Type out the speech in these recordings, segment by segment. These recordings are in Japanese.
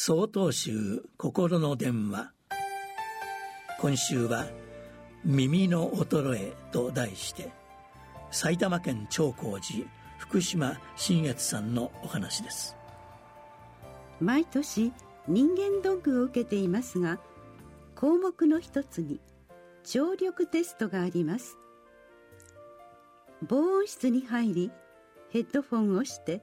総統集心の電話。今週は「耳の衰え」と題して埼玉県長光寺福島新越さんのお話です。毎年人間ドックを受けていますが項目の一つに聴力テストがあります。防音室に入りヘッドフォンをして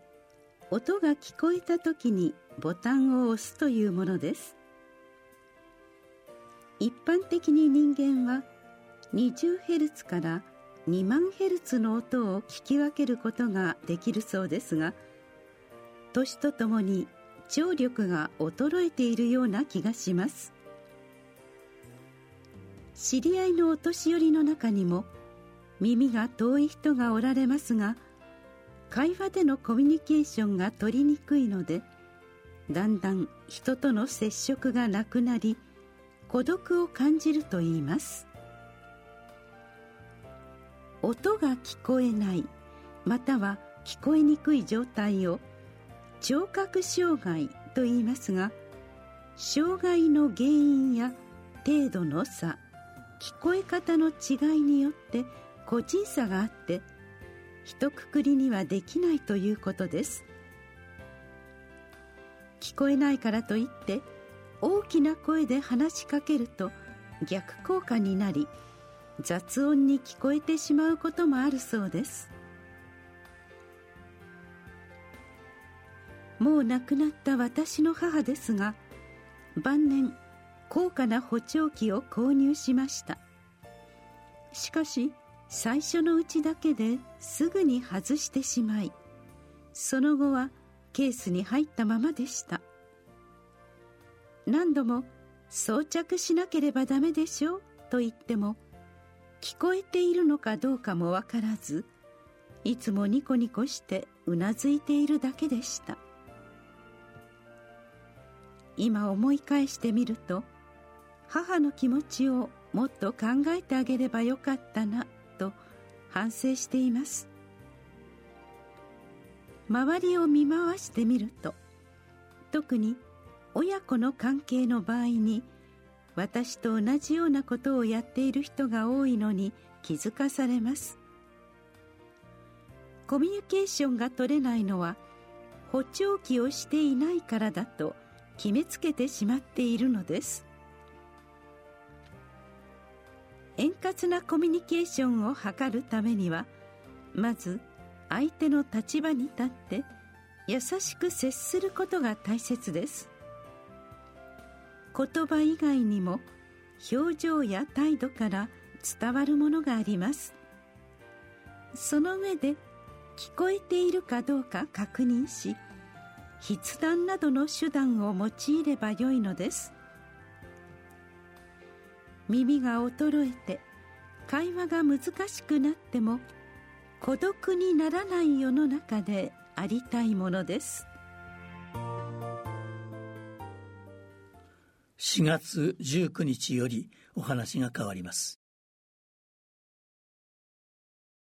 音が聞こえた時にボタンを押すというものです。一般的に人間は 20Hz から2万ヘルツの音を聞き分けることができるそうですが年とともに聴力が衰えているような気がします。知り合いのお年寄りの中にも耳が遠い人がおられますが会話でのコミュニケーションが取りにくいのでだんだん人との接触がなくなり孤独を感じるといいます。音が聞こえないまたは聞こえにくい状態を聴覚障害と言いますが障害の原因や程度の差聞こえ方の違いによって個人差があって一括りにはできないということです。聞こえないからといって大きな声で話しかけると逆効果になり雑音に聞こえてしまうこともあるそうです。もう亡くなった私の母ですが晩年高価な補聴器を購入しました。しかし最初のうちだけですぐに外してしまいその後はケースに入ったままでした。何度も装着しなければダメでしょうと言っても聞こえているのかどうかもわからずいつもニコニコしてうなずいているだけでした。今思い返してみると母の気持ちをもっと考えてあげればよかったなと反省しています。周りを見回してみると特に親子の関係の場合に私と同じようなことをやっている人が多いのに気づかされます。コミュニケーションが取れないのは補聴器をしていないからだと決めつけてしまっているのです。円滑なコミュニケーションを図るためにはまず相手の立場に立って優しく接することが大切です。言葉以外にも表情や態度から伝わるものがあります。その上で聞こえているかどうか確認し筆談などの手段を用いればよいのです。耳が衰えて会話が難しくなっても孤独にならない世の中でありたいものです。4月19日よりお話が変わります。